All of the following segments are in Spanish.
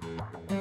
Thank you.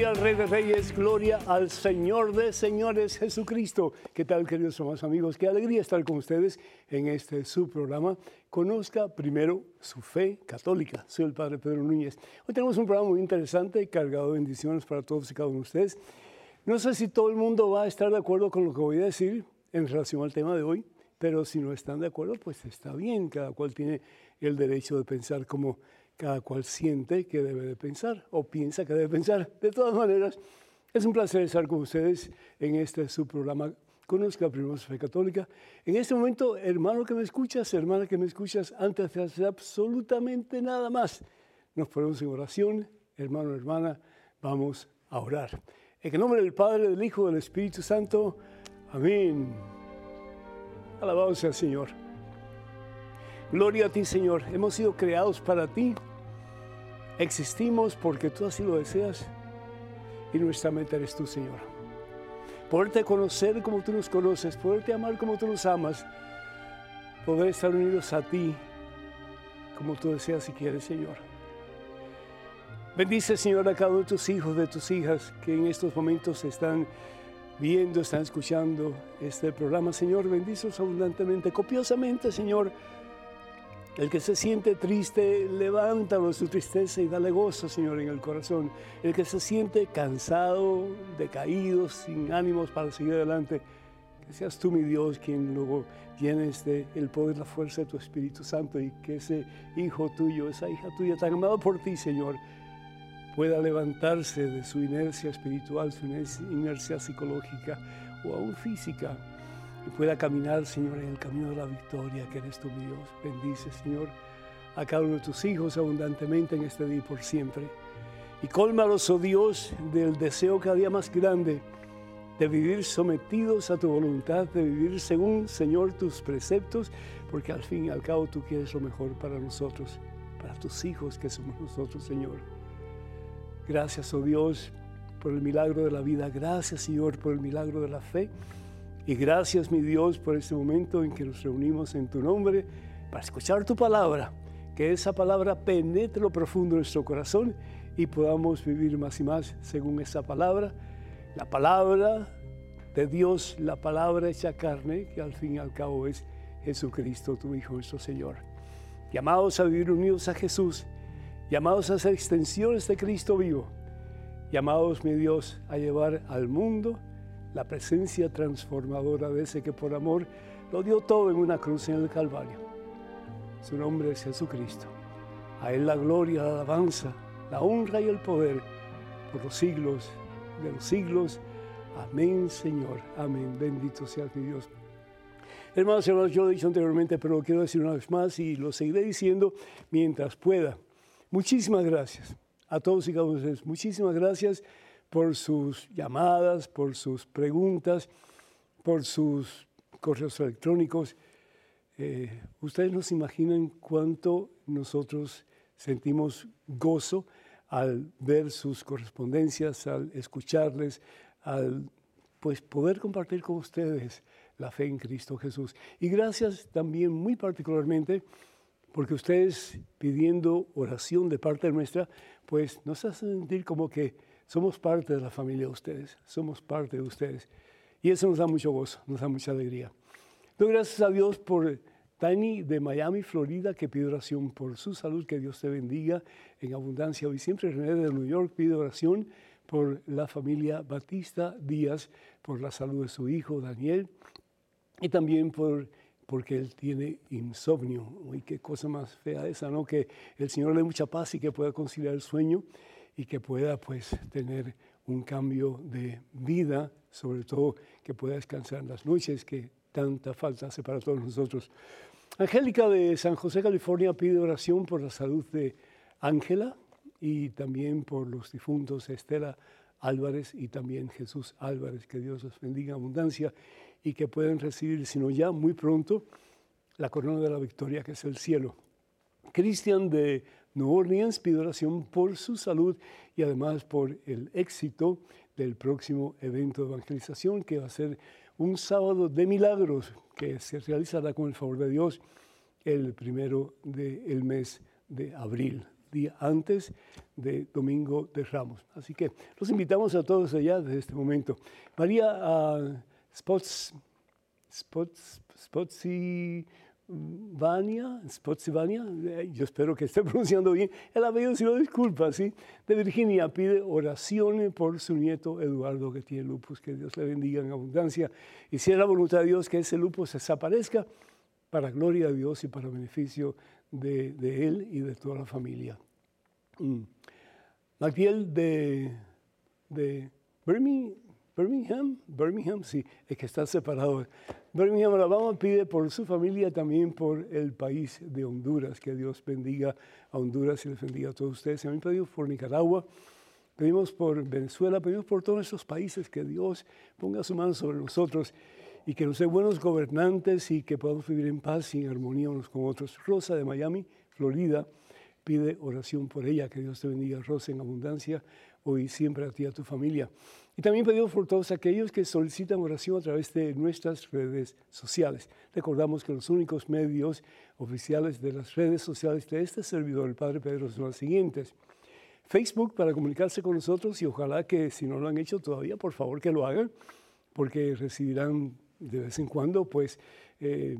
Gloria al Rey de Reyes, gloria al Señor de Señores Jesucristo. ¿Qué tal, queridos hermanos amigos? Qué alegría estar con ustedes en este su programa. Conozca primero su fe católica. Soy el Padre Pedro Núñez. Hoy tenemos un programa muy interesante, cargado de bendiciones para todos y cada uno de ustedes. No sé si todo el mundo va a estar de acuerdo con lo que voy a decir en relación al tema de hoy, pero si no están de acuerdo, pues está bien. Cada cual tiene el derecho de pensar como cada cual siente que debe de pensar o piensa que debe pensar. De todas maneras, es un placer estar con ustedes en este su programa Conozca Primero Fe Católica. En este momento, hermano que me escuchas, hermana que me escuchas, antes de hacer absolutamente nada más, nos ponemos en oración, hermano, hermana, vamos a orar. En el nombre del Padre, del Hijo, del Espíritu Santo. Amén. Alabado sea el Señor. Gloria a ti, Señor. Hemos sido creados para ti Existimos porque tú así lo deseas y nuestra meta eres tú, Señor. Poderte conocer como tú nos conoces, poderte amar como tú nos amas, poder estar unidos a ti como tú deseas y quieres, Señor. Bendice, Señor, a cada uno de tus hijos, de tus hijas que en estos momentos están viendo, están escuchando este programa, Señor. Bendícelos abundantemente, copiosamente, Señor el que se siente triste, levántalo su tristeza y dale gozo, Señor, en el corazón. El que se siente cansado, decaído, sin ánimos para seguir adelante, que seas tú, mi Dios, quien luego tienes de el poder, la fuerza de tu Espíritu Santo y que ese hijo tuyo, esa hija tuya tan amado por ti, Señor, pueda levantarse de su inercia espiritual, su inercia psicológica o aún física y pueda caminar, Señor, en el camino de la victoria, que eres mi Dios. Bendice, Señor, a cada uno de tus hijos abundantemente en este día y por siempre. Y cólmalos, oh Dios, del deseo cada día más grande de vivir sometidos a tu voluntad, de vivir según, Señor, tus preceptos, porque al fin y al cabo tú quieres lo mejor para nosotros, para tus hijos que somos nosotros, Señor. Gracias, oh Dios, por el milagro de la vida. Gracias, Señor, por el milagro de la fe. Y gracias, mi Dios, por este momento en que nos reunimos en tu nombre para escuchar tu palabra, que esa palabra penetre lo profundo de nuestro corazón y podamos vivir más y más según esa palabra. La palabra de Dios, la palabra hecha carne, que al fin y al cabo es Jesucristo, tu Hijo, nuestro Señor. Llamados a vivir unidos a Jesús, llamados a ser extensiones de Cristo vivo, llamados, mi Dios, a llevar al mundo la presencia transformadora de ese que por amor lo dio todo en una cruz en el Calvario. Su nombre es Jesucristo. A Él la gloria, la alabanza, la honra y el poder por los siglos de los siglos. Amén, Señor. Amén. Bendito sea mi Dios. Hermanos y hermanos, yo lo he dicho anteriormente, pero lo quiero decir una vez más y lo seguiré diciendo mientras pueda. Muchísimas gracias a todos y cada uno de ustedes. Muchísimas gracias por sus llamadas, por sus preguntas, por sus correos electrónicos. Eh, ustedes nos imaginan cuánto nosotros sentimos gozo al ver sus correspondencias, al escucharles, al pues poder compartir con ustedes la fe en Cristo Jesús. Y gracias también muy particularmente porque ustedes pidiendo oración de parte nuestra, pues nos hacen sentir como que somos parte de la familia de ustedes, somos parte de ustedes. Y eso nos da mucho gozo, nos da mucha alegría. Doy gracias a Dios por Tani de Miami, Florida, que pide oración por su salud, que Dios te bendiga en abundancia. Hoy siempre René de New York pide oración por la familia Batista Díaz, por la salud de su hijo Daniel y también por porque él tiene insomnio. Uy, qué cosa más fea esa, ¿no? Que el Señor le dé mucha paz y que pueda conciliar el sueño y que pueda pues tener un cambio de vida, sobre todo que pueda descansar en las noches que tanta falta hace para todos nosotros. Angélica de San José, California, pide oración por la salud de Ángela y también por los difuntos Estela Álvarez y también Jesús Álvarez, que Dios los bendiga en abundancia. y que pueden recibir, sino ya muy pronto, la corona de la victoria que es el cielo. Cristian de New Orleans pide oración por su salud y además por el éxito del próximo evento de evangelización que va a ser un sábado de milagros que se realizará con el favor de Dios el primero del mes de abril, día antes de Domingo de Ramos. Así que los invitamos a todos allá desde este momento. María uh, Spots, Spots, Spotsy Vania, Spotsylvania, eh, yo espero que esté pronunciando bien el apellido, si no disculpa, ¿sí? De Virginia pide oraciones por su nieto Eduardo que tiene lupus, que Dios le bendiga en abundancia y si es la voluntad de Dios que ese lupus desaparezca para gloria de Dios y para beneficio de, él y de toda la familia. Mm. de, de Birmingham, Birmingham, Birmingham, sí, es que está separado. Birmingham, Alabama pide por su familia, también por el país de Honduras, que Dios bendiga a Honduras y les bendiga a todos ustedes. También pedimos por Nicaragua, pedimos por Venezuela, pedimos por todos esos países que Dios ponga su mano sobre nosotros y que nos dé buenos gobernantes y que podamos vivir en paz y en armonía unos con otros. Rosa de Miami, Florida, pide oración por ella, que Dios te bendiga, Rosa, en abundancia, hoy siempre a ti y a tu familia. Y también pedimos por todos aquellos que solicitan oración a través de nuestras redes sociales. Recordamos que los únicos medios oficiales de las redes sociales de este servidor, el Padre Pedro, son los siguientes. Facebook para comunicarse con nosotros y ojalá que si no lo han hecho todavía, por favor que lo hagan, porque recibirán de vez en cuando pues eh,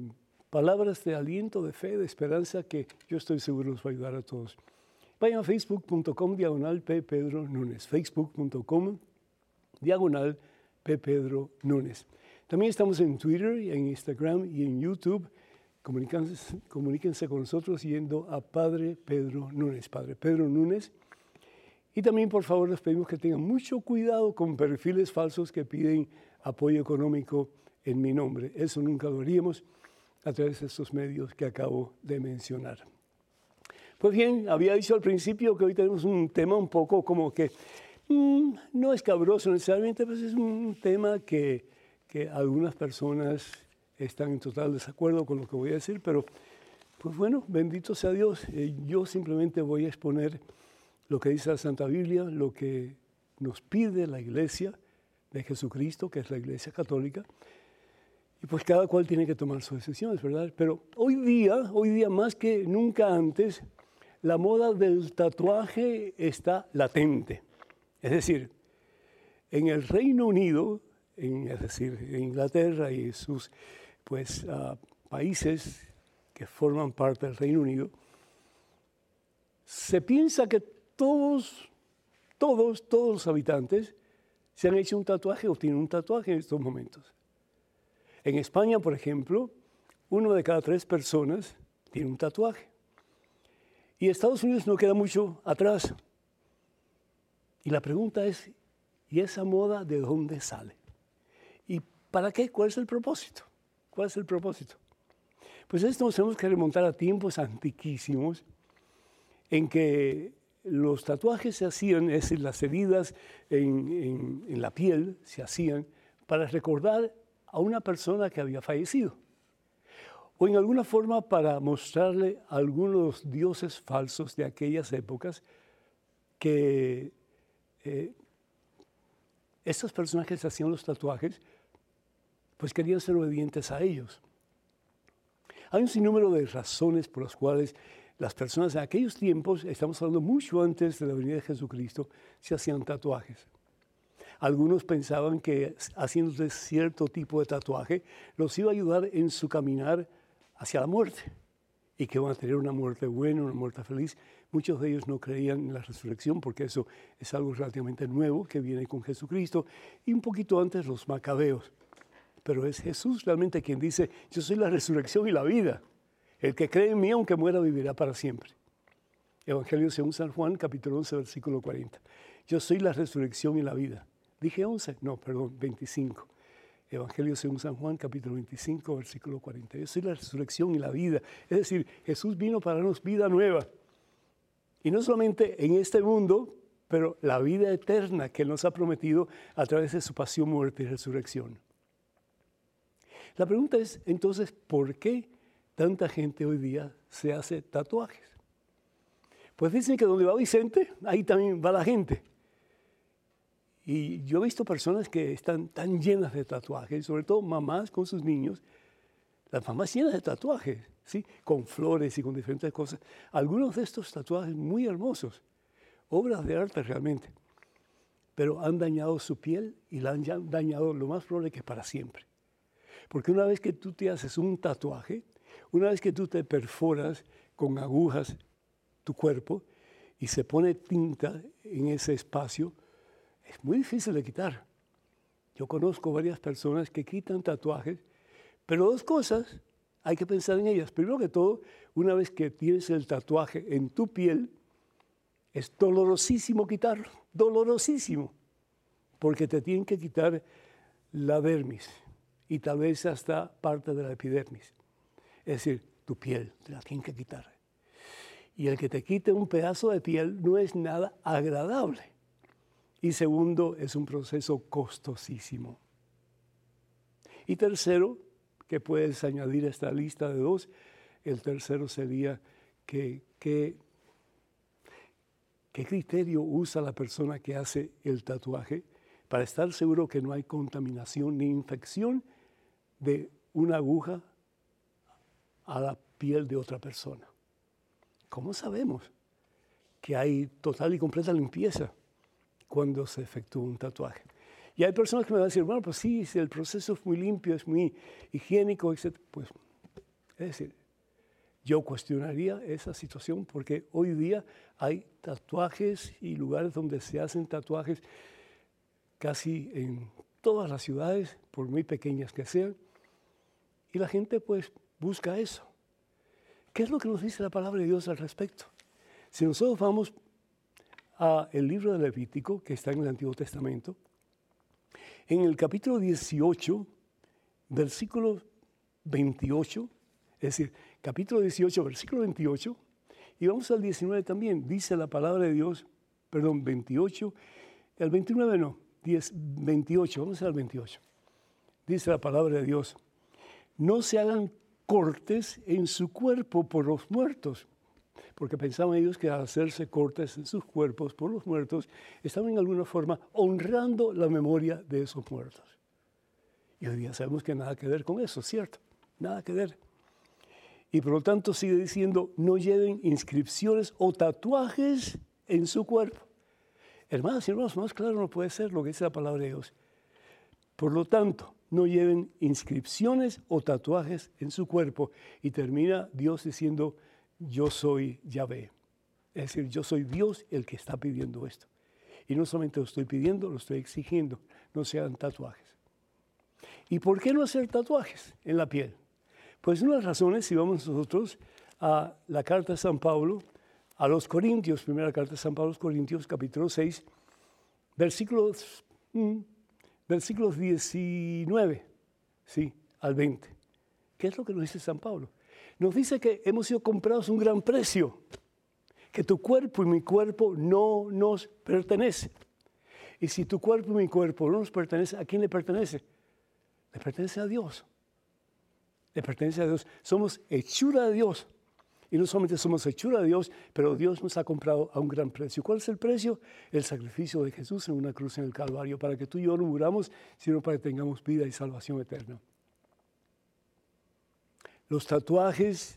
palabras de aliento, de fe, de esperanza que yo estoy seguro los va a ayudar a todos. Vayan a facebook.com diagonal P. Facebook.com diagonal P. Pedro Núñez. También estamos en Twitter, en Instagram y en YouTube. Comuníquense, comuníquense con nosotros yendo a Padre Pedro Núñez, Padre Pedro Núñez. Y también, por favor, les pedimos que tengan mucho cuidado con perfiles falsos que piden apoyo económico en mi nombre. Eso nunca lo haríamos a través de estos medios que acabo de mencionar. Pues bien, había dicho al principio que hoy tenemos un tema un poco como que Mm, no es cabroso necesariamente, pero es un tema que, que, algunas personas están en total desacuerdo con lo que voy a decir, pero pues bueno, bendito sea Dios. Eh, yo simplemente voy a exponer lo que dice la Santa Biblia, lo que nos pide la iglesia de Jesucristo, que es la iglesia católica, y pues cada cual tiene que tomar sus decisiones, ¿verdad? Pero hoy día, hoy día más que nunca antes, la moda del tatuaje está latente. Es decir, en el Reino Unido, es decir, en Inglaterra y sus pues, ah, países que forman parte del Reino Unido, se piensa que todos, todos, todos los habitantes se han hecho un tatuaje o tienen un tatuaje en estos momentos. En España, por ejemplo, uno de cada tres personas tiene un tatuaje. Y Estados Unidos no queda mucho atrás. Y la pregunta es, ¿y esa moda de dónde sale? ¿Y para qué? ¿Cuál es el propósito? ¿Cuál es el propósito? Pues esto nos tenemos que remontar a tiempos antiquísimos en que los tatuajes se hacían, es decir, las heridas en, en la piel se hacían para recordar a una persona que había fallecido o en alguna forma para mostrarle a algunos dioses falsos de aquellas épocas que eh, estos personajes hacían los tatuajes, pues querían ser obedientes a ellos. Hay un sinnúmero de razones por las cuales las personas en aquellos tiempos, estamos hablando mucho antes de la venida de Jesucristo, se hacían tatuajes. Algunos pensaban que haciéndose cierto tipo de tatuaje los iba a ayudar en su caminar hacia la muerte y que van a tener una muerte buena, una muerte feliz. Muchos de ellos no creían en la resurrección porque eso es algo relativamente nuevo que viene con Jesucristo y un poquito antes los macabeos. Pero es Jesús realmente quien dice, yo soy la resurrección y la vida. El que cree en mí, aunque muera, vivirá para siempre. Evangelio según San Juan, capítulo 11, versículo 40. Yo soy la resurrección y la vida. Dije 11, no, perdón, 25. Evangelio según San Juan, capítulo 25, versículo 40. Yo soy la resurrección y la vida. Es decir, Jesús vino para darnos vida nueva. Y no solamente en este mundo, pero la vida eterna que Él nos ha prometido a través de su pasión, muerte y resurrección. La pregunta es entonces, ¿por qué tanta gente hoy día se hace tatuajes? Pues dicen que donde va Vicente, ahí también va la gente. Y yo he visto personas que están tan llenas de tatuajes, sobre todo mamás con sus niños, las mamás llenas de tatuajes, con flores y con diferentes cosas. Algunos de estos tatuajes muy hermosos, obras de arte realmente, pero han dañado su piel y la han dañado lo más probable que para siempre. Porque una vez que tú te haces un tatuaje, una vez que tú te perforas con agujas tu cuerpo y se pone tinta en ese espacio, es muy difícil de quitar. Yo conozco varias personas que quitan tatuajes, pero dos cosas hay que pensar en ellas. Primero que todo, una vez que tienes el tatuaje en tu piel, es dolorosísimo quitarlo, dolorosísimo, porque te tienen que quitar la dermis y tal vez hasta parte de la epidermis. Es decir, tu piel, te la tienen que quitar. Y el que te quite un pedazo de piel no es nada agradable. Y segundo, es un proceso costosísimo. Y tercero, que puedes añadir a esta lista de dos, el tercero sería que, qué criterio usa la persona que hace el tatuaje para estar seguro que no hay contaminación ni infección de una aguja a la piel de otra persona. ¿Cómo sabemos que hay total y completa limpieza? cuando se efectúa un tatuaje. Y hay personas que me van a decir, bueno, pues sí, el proceso es muy limpio, es muy higiénico, etc. Pues, es decir, yo cuestionaría esa situación porque hoy día hay tatuajes y lugares donde se hacen tatuajes casi en todas las ciudades, por muy pequeñas que sean, y la gente pues busca eso. ¿Qué es lo que nos dice la palabra de Dios al respecto? Si nosotros vamos a el libro de Levítico, que está en el Antiguo Testamento, en el capítulo 18, versículo 28, es decir, capítulo 18, versículo 28, y vamos al 19 también, dice la palabra de Dios, perdón, 28, el 29 no, 10, 28, vamos al 28. Dice la palabra de Dios, no se hagan cortes en su cuerpo por los muertos, porque pensaban ellos que al hacerse cortes en sus cuerpos por los muertos, estaban en alguna forma honrando la memoria de esos muertos. Y hoy día sabemos que nada que ver con eso, ¿cierto? Nada que ver. Y por lo tanto sigue diciendo, no lleven inscripciones o tatuajes en su cuerpo. Hermanos y hermanos, más claro no puede ser lo que dice la palabra de Dios. Por lo tanto, no lleven inscripciones o tatuajes en su cuerpo. Y termina Dios diciendo, yo soy Yahvé. Es decir, yo soy Dios el que está pidiendo esto. Y no solamente lo estoy pidiendo, lo estoy exigiendo. No sean tatuajes. ¿Y por qué no hacer tatuajes en la piel? Pues una de las razones, si vamos nosotros a la carta de San Pablo, a los Corintios, primera carta de San Pablo a los Corintios, capítulo 6, versículos, mm, versículos 19 sí, al 20. ¿Qué es lo que nos dice San Pablo? Nos dice que hemos sido comprados a un gran precio, que tu cuerpo y mi cuerpo no nos pertenece. Y si tu cuerpo y mi cuerpo no nos pertenece, ¿a quién le pertenece? Le pertenece a Dios. Le pertenece a Dios. Somos hechura de Dios. Y no solamente somos hechura de Dios, pero Dios nos ha comprado a un gran precio. ¿Cuál es el precio? El sacrificio de Jesús en una cruz en el Calvario, para que tú y yo no muramos, sino para que tengamos vida y salvación eterna. Los tatuajes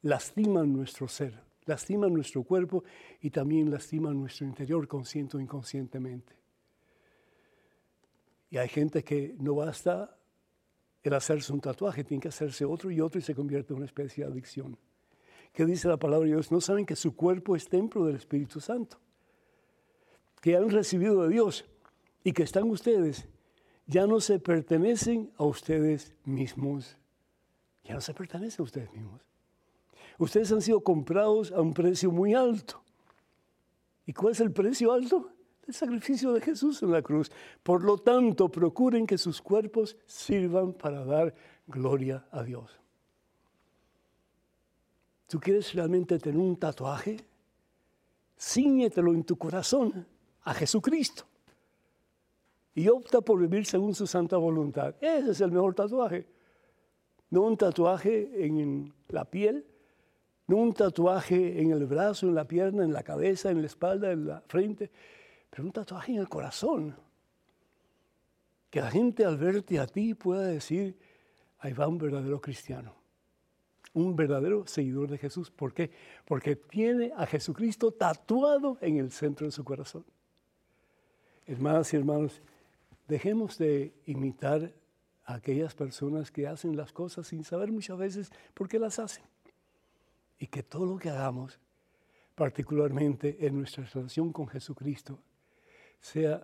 lastiman nuestro ser, lastiman nuestro cuerpo y también lastiman nuestro interior consciente o inconscientemente. Y hay gente que no basta el hacerse un tatuaje, tiene que hacerse otro y otro y se convierte en una especie de adicción. ¿Qué dice la palabra de Dios? No saben que su cuerpo es templo del Espíritu Santo, que han recibido de Dios y que están ustedes, ya no se pertenecen a ustedes mismos ya no se pertenece a ustedes mismos. Ustedes han sido comprados a un precio muy alto. ¿Y cuál es el precio alto? El sacrificio de Jesús en la cruz. Por lo tanto, procuren que sus cuerpos sirvan para dar gloria a Dios. ¿Tú quieres realmente tener un tatuaje? Cíñetelo en tu corazón a Jesucristo. y opta por vivir según su santa voluntad. Ese es el mejor tatuaje. No un tatuaje en la piel, no un tatuaje en el brazo, en la pierna, en la cabeza, en la espalda, en la frente, pero un tatuaje en el corazón. Que la gente al verte a ti pueda decir, ahí va un verdadero cristiano, un verdadero seguidor de Jesús. ¿Por qué? Porque tiene a Jesucristo tatuado en el centro de su corazón. Hermanas y hermanos, dejemos de imitar a aquellas personas que hacen las cosas sin saber muchas veces por qué las hacen. Y que todo lo que hagamos, particularmente en nuestra relación con Jesucristo, sea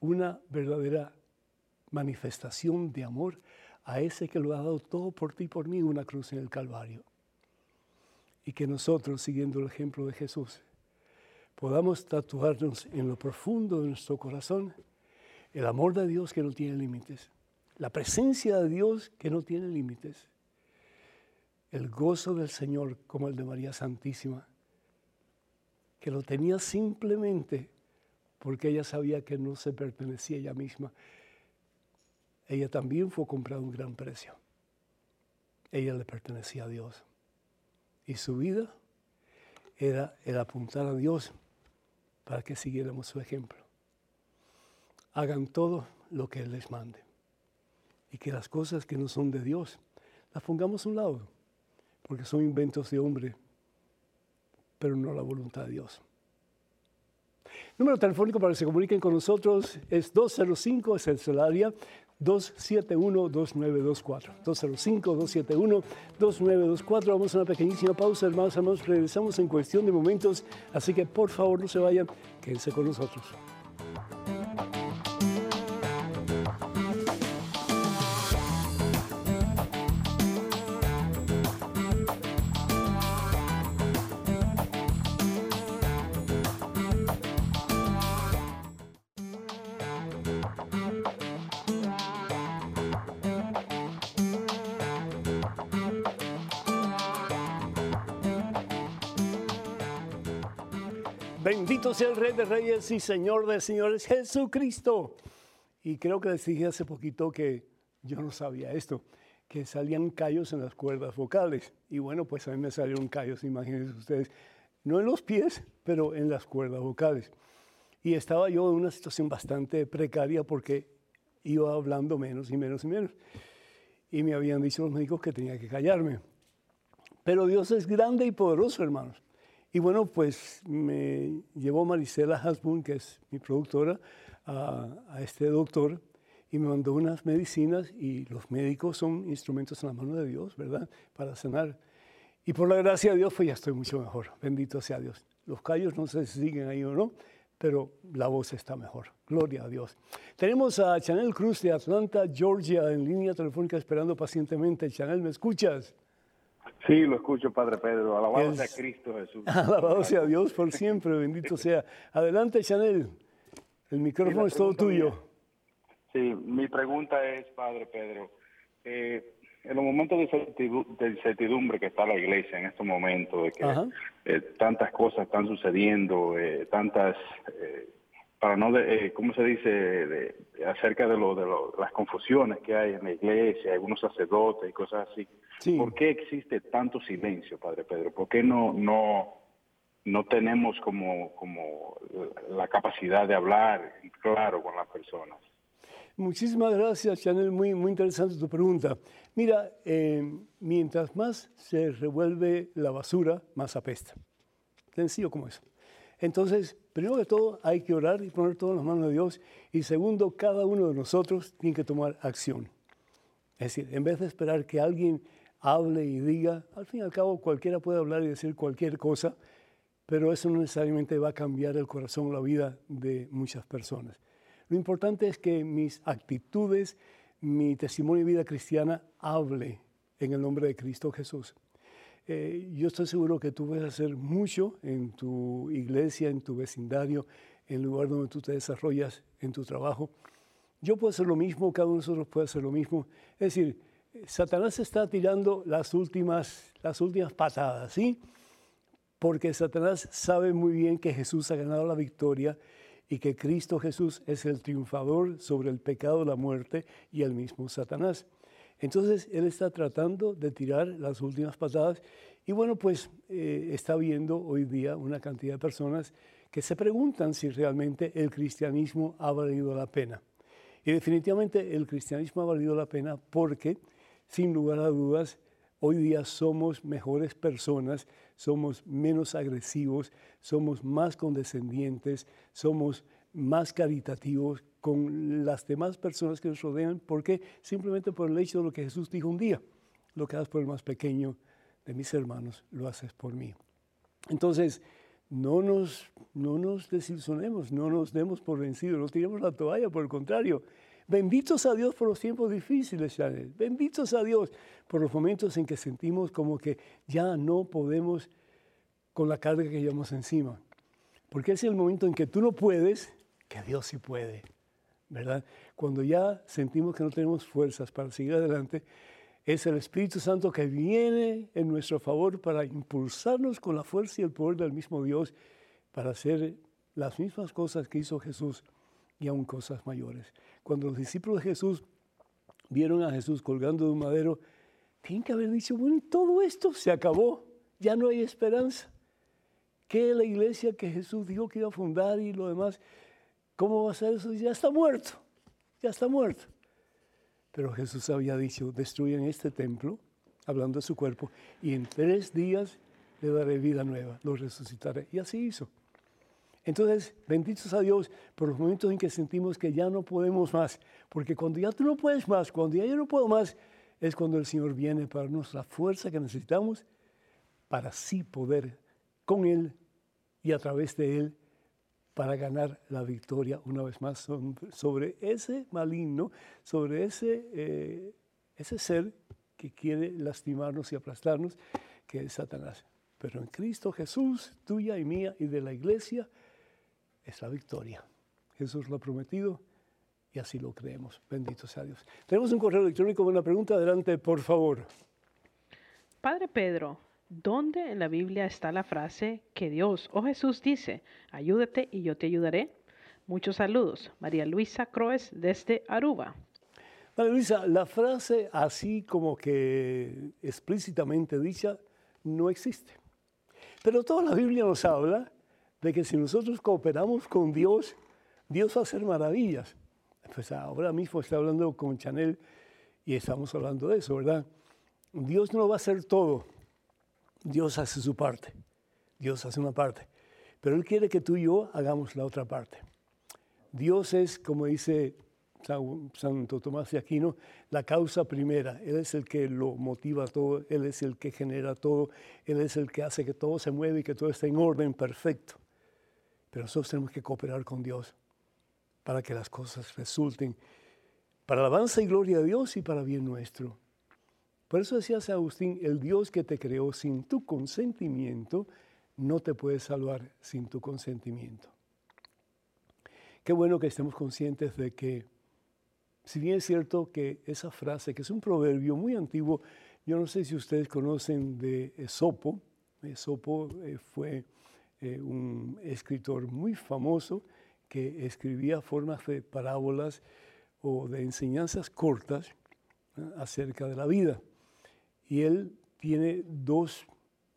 una verdadera manifestación de amor a ese que lo ha dado todo por ti y por mí, una cruz en el Calvario. Y que nosotros, siguiendo el ejemplo de Jesús, podamos tatuarnos en lo profundo de nuestro corazón el amor de Dios que no tiene límites, la presencia de Dios que no tiene límites, el gozo del Señor como el de María Santísima, que lo tenía simplemente porque ella sabía que no se pertenecía a ella misma. Ella también fue comprada un gran precio. Ella le pertenecía a Dios. Y su vida era el apuntar a Dios para que siguiéramos su ejemplo. Hagan todo lo que Él les mande. Y que las cosas que no son de Dios las pongamos a un lado, porque son inventos de hombre, pero no la voluntad de Dios. Número telefónico para que se comuniquen con nosotros es 205, es el Celaria, 271-2924. 205-271-2924. Vamos a una pequeñísima pausa, hermanos, hermanos. Regresamos en cuestión de momentos, así que por favor no se vayan, quédense con nosotros. Bendito el Rey de Reyes y Señor de Señores, Jesucristo. Y creo que les dije hace poquito que yo no sabía esto, que salían callos en las cuerdas vocales. Y bueno, pues a mí me salieron callos, imagínense ustedes, no en los pies, pero en las cuerdas vocales. Y estaba yo en una situación bastante precaria porque iba hablando menos y menos y menos. Y me habían dicho los médicos que tenía que callarme. Pero Dios es grande y poderoso, hermanos. Y bueno, pues me llevó Marisela Hasbun, que es mi productora, a, este doctor y me mandó unas medicinas y los médicos son instrumentos en la mano de Dios, ¿verdad? Para sanar. Y por la gracia de Dios, pues ya estoy mucho mejor. Bendito sea Dios. Los callos no sé si siguen ahí o no, pero la voz está mejor. Gloria a Dios. Tenemos a Chanel Cruz de Atlanta, Georgia, en línea telefónica esperando pacientemente. Chanel, ¿me escuchas? Sí, lo escucho, Padre Pedro. Alabado sea Cristo Jesús. Alabado sea Dios por siempre, bendito sea. Adelante, Chanel. El micrófono es todo tuyo. sí, mi pregunta es, Padre Pedro, eh, en los momentos de incertidumbre que está la iglesia en estos momentos, de que eh, tantas cosas están sucediendo, eh, tantas para no, de, eh, ¿cómo se dice?, de, acerca de, lo, de las confusiones que hay en la iglesia, algunos sacerdotes y cosas así. ¿Por qué existe tanto silencio, Padre Pedro? ¿Por qué no, no, no tenemos como, como la capacidad de hablar claro con las personas? Muchísimas gracias, Chanel. Muy, muy interesante tu pregunta. Mira, eh, mientras más se revuelve la basura, más apesta. Sencillo como eso. Entonces, primero de todo, hay que orar y poner todo en las manos de Dios. Y segundo, cada uno de nosotros tiene que tomar acción. Es decir, en vez de esperar que alguien hable y diga, al fin y al cabo cualquiera puede hablar y decir cualquier cosa, pero eso no necesariamente va a cambiar el corazón o la vida de muchas personas. Lo importante es que mis actitudes, mi testimonio de vida cristiana hable en el nombre de Cristo Jesús. Eh, yo estoy seguro que tú puedes hacer mucho en tu iglesia, en tu vecindario, en el lugar donde tú te desarrollas, en tu trabajo. Yo puedo hacer lo mismo, cada uno de nosotros puede hacer lo mismo. Es decir, Satanás está tirando las últimas, las últimas patadas, ¿sí? Porque Satanás sabe muy bien que Jesús ha ganado la victoria y que Cristo Jesús es el triunfador sobre el pecado, la muerte y el mismo Satanás. Entonces Él está tratando de tirar las últimas patadas y bueno, pues eh, está viendo hoy día una cantidad de personas que se preguntan si realmente el cristianismo ha valido la pena. Y definitivamente el cristianismo ha valido la pena porque, sin lugar a dudas, hoy día somos mejores personas, somos menos agresivos, somos más condescendientes, somos más caritativos con las demás personas que nos rodean, porque simplemente por el hecho de lo que Jesús dijo un día, lo que haces por el más pequeño de mis hermanos, lo haces por mí. Entonces, no nos, no nos desilusionemos, no nos demos por vencidos, no tiremos la toalla, por el contrario. Benditos a Dios por los tiempos difíciles, Chanel. Benditos a Dios por los momentos en que sentimos como que ya no podemos con la carga que llevamos encima. Porque es el momento en que tú no puedes, que Dios sí puede, ¿verdad? Cuando ya sentimos que no tenemos fuerzas para seguir adelante, es el Espíritu Santo que viene en nuestro favor para impulsarnos con la fuerza y el poder del mismo Dios para hacer las mismas cosas que hizo Jesús y aún cosas mayores. Cuando los discípulos de Jesús vieron a Jesús colgando de un madero, tienen que haber dicho, bueno, todo esto se acabó, ya no hay esperanza. ¿Qué la iglesia que Jesús dijo que iba a fundar y lo demás? ¿Cómo va a ser eso? Ya está muerto, ya está muerto. Pero Jesús había dicho, destruyan este templo, hablando de su cuerpo, y en tres días le daré vida nueva, lo resucitaré. Y así hizo. Entonces, benditos a Dios por los momentos en que sentimos que ya no podemos más, porque cuando ya tú no puedes más, cuando ya yo no puedo más, es cuando el Señor viene para darnos la fuerza que necesitamos para así poder con Él y a través de Él para ganar la victoria una vez más sobre ese maligno, sobre ese, eh, ese ser que quiere lastimarnos y aplastarnos, que es Satanás. Pero en Cristo Jesús, tuya y mía y de la iglesia, es la victoria. Jesús lo ha prometido y así lo creemos. Bendito sea Dios. Tenemos un correo electrónico con una pregunta. Adelante, por favor. Padre Pedro, ¿Dónde en la Biblia está la frase que Dios o Jesús dice, ayúdate y yo te ayudaré? Muchos saludos. María Luisa Croes desde Aruba. María Luisa, la frase así como que explícitamente dicha no existe. Pero toda la Biblia nos habla de que si nosotros cooperamos con Dios, Dios va a hacer maravillas. Pues ahora mismo está hablando con Chanel y estamos hablando de eso, ¿verdad? Dios no va a hacer todo, Dios hace su parte, Dios hace una parte, pero Él quiere que tú y yo hagamos la otra parte. Dios es, como dice Santo Tomás de Aquino, la causa primera. Él es el que lo motiva todo, Él es el que genera todo, Él es el que hace que todo se mueva y que todo esté en orden perfecto. Pero nosotros tenemos que cooperar con Dios para que las cosas resulten para alabanza y gloria de Dios y para bien nuestro. Por eso decía San Agustín, el Dios que te creó sin tu consentimiento, no te puede salvar sin tu consentimiento. Qué bueno que estemos conscientes de que, si bien es cierto que esa frase, que es un proverbio muy antiguo, yo no sé si ustedes conocen de Esopo, Esopo eh, fue eh, un escritor muy famoso que escribía formas de parábolas o de enseñanzas cortas acerca de la vida. Y él tiene dos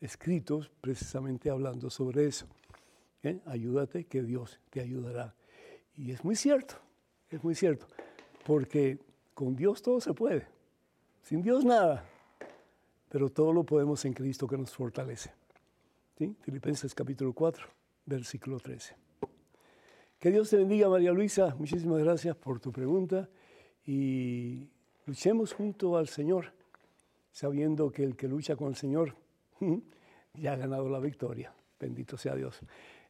escritos precisamente hablando sobre eso. ¿Eh? Ayúdate que Dios te ayudará. Y es muy cierto, es muy cierto, porque con Dios todo se puede, sin Dios nada, pero todo lo podemos en Cristo que nos fortalece. Filipenses capítulo 4, versículo 13. Que Dios te bendiga, María Luisa. Muchísimas gracias por tu pregunta y luchemos junto al Señor sabiendo que el que lucha con el Señor ya ha ganado la victoria. Bendito sea Dios.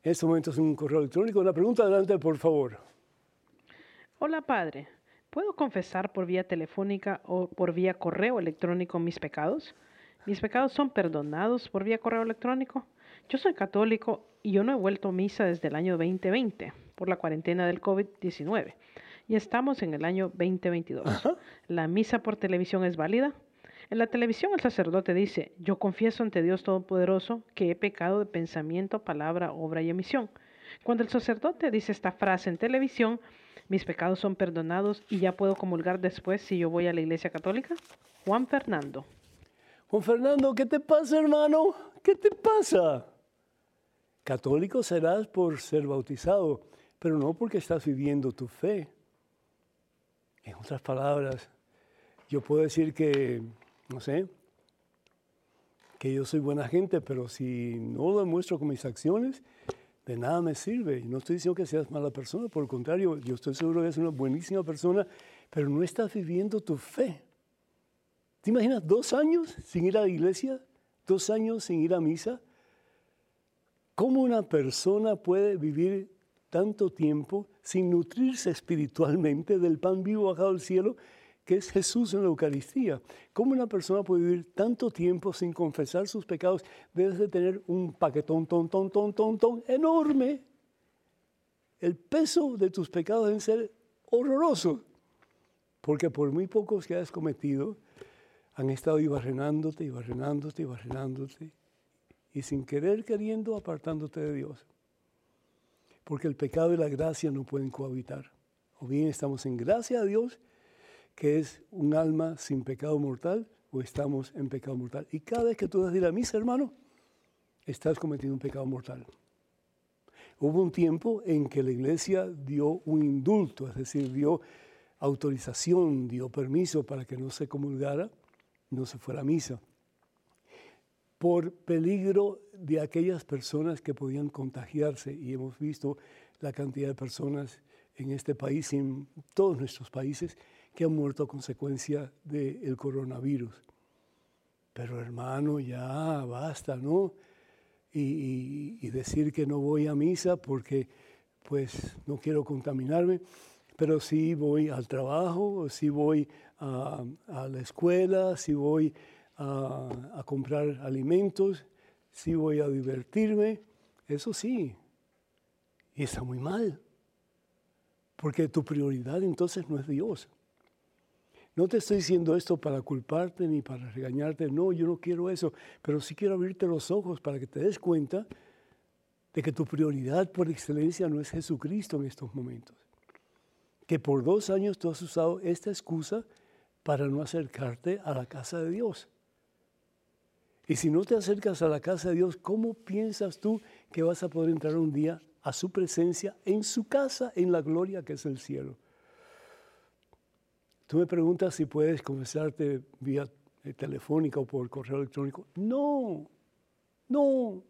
En este momento es un correo electrónico. Una pregunta adelante, por favor. Hola, Padre. ¿Puedo confesar por vía telefónica o por vía correo electrónico mis pecados? ¿Mis pecados son perdonados por vía correo electrónico? Yo soy católico y yo no he vuelto a misa desde el año 2020 por la cuarentena del COVID-19 y estamos en el año 2022. ¿La misa por televisión es válida? En la televisión el sacerdote dice, yo confieso ante Dios Todopoderoso que he pecado de pensamiento, palabra, obra y emisión. Cuando el sacerdote dice esta frase en televisión, mis pecados son perdonados y ya puedo comulgar después si yo voy a la iglesia católica. Juan Fernando. Juan Fernando, ¿qué te pasa, hermano? ¿Qué te pasa? Católico serás por ser bautizado, pero no porque estás viviendo tu fe. En otras palabras, yo puedo decir que, no sé, que yo soy buena gente, pero si no lo demuestro con mis acciones, de nada me sirve. No estoy diciendo que seas mala persona, por el contrario, yo estoy seguro que eres una buenísima persona, pero no estás viviendo tu fe. ¿Te imaginas dos años sin ir a la iglesia? ¿Dos años sin ir a misa? ¿Cómo una persona puede vivir tanto tiempo sin nutrirse espiritualmente del pan vivo bajado del cielo que es Jesús en la Eucaristía. ¿Cómo una persona puede vivir tanto tiempo sin confesar sus pecados? Debes de tener un paquetón, ton, ton, ton, ton, ton, enorme. El peso de tus pecados debe ser horroroso, porque por muy pocos que hayas cometido, han estado ibarrenándote, ibarrenándote, ibarrenándote, y sin querer, queriendo, apartándote de Dios. Porque el pecado y la gracia no pueden cohabitar. O bien estamos en gracia a Dios, que es un alma sin pecado mortal o estamos en pecado mortal. Y cada vez que tú das de ir a misa, hermano, estás cometiendo un pecado mortal. Hubo un tiempo en que la iglesia dio un indulto, es decir, dio autorización, dio permiso para que no se comulgara, no se fuera a misa, por peligro de aquellas personas que podían contagiarse. Y hemos visto la cantidad de personas en este país y en todos nuestros países que han muerto a consecuencia del coronavirus. Pero hermano, ya basta, ¿no? Y, decir que no voy a misa porque pues no quiero contaminarme, pero sí voy al trabajo, sí voy a, la escuela, sí voy a, comprar alimentos, sí voy a divertirme, eso sí, y está muy mal, porque tu prioridad entonces no es Dios. No te estoy diciendo esto para culparte ni para regañarte, no, yo no quiero eso, pero sí quiero abrirte los ojos para que te des cuenta de que tu prioridad por excelencia no es Jesucristo en estos momentos. Que por dos años tú has usado esta excusa para no acercarte a la casa de Dios. Y si no te acercas a la casa de Dios, ¿cómo piensas tú que vas a poder entrar un día a su presencia en su casa, en la gloria que es el cielo? Tú me preguntas si puedes confesarte vía eh, telefónica o por correo electrónico. No, no.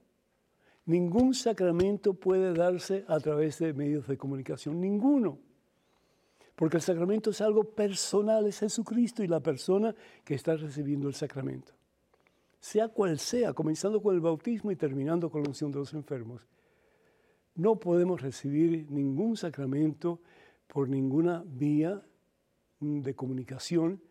Ningún sacramento puede darse a través de medios de comunicación, ninguno. Porque el sacramento es algo personal, es Jesucristo y la persona que está recibiendo el sacramento. Sea cual sea, comenzando con el bautismo y terminando con la unción de los enfermos. No podemos recibir ningún sacramento por ninguna vía de comunicación,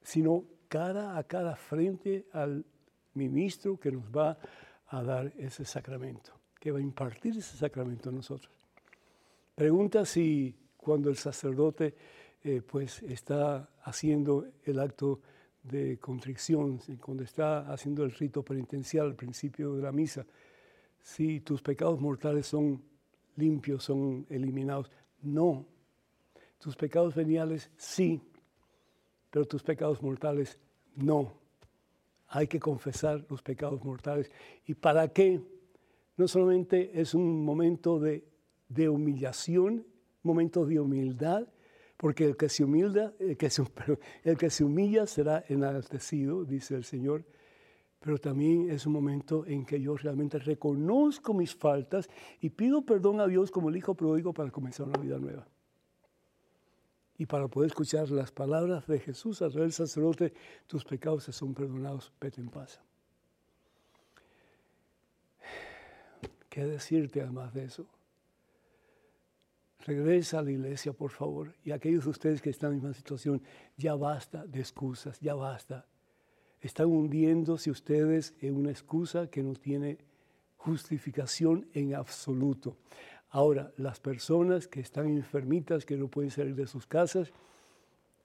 sino cara a cara frente al ministro que nos va a dar ese sacramento, que va a impartir ese sacramento a nosotros. Pregunta si cuando el sacerdote eh, pues está haciendo el acto de contrición, cuando está haciendo el rito penitencial al principio de la misa, si tus pecados mortales son limpios, son eliminados. No, tus pecados veniales sí, pero tus pecados mortales no. Hay que confesar los pecados mortales. ¿Y para qué? No solamente es un momento de, de humillación, momento de humildad, porque el que se humilla será enaltecido, dice el Señor. Pero también es un momento en que yo realmente reconozco mis faltas y pido perdón a Dios como el Hijo pródigo para comenzar una vida nueva y para poder escuchar las palabras de Jesús a través del sacerdote, tus pecados se son perdonados, vete en paz. ¿Qué decirte además de eso? Regresa a la iglesia, por favor. Y aquellos de ustedes que están en la misma situación, ya basta de excusas, ya basta. Están hundiéndose ustedes en una excusa que no tiene justificación en absoluto. Ahora, las personas que están enfermitas, que no pueden salir de sus casas,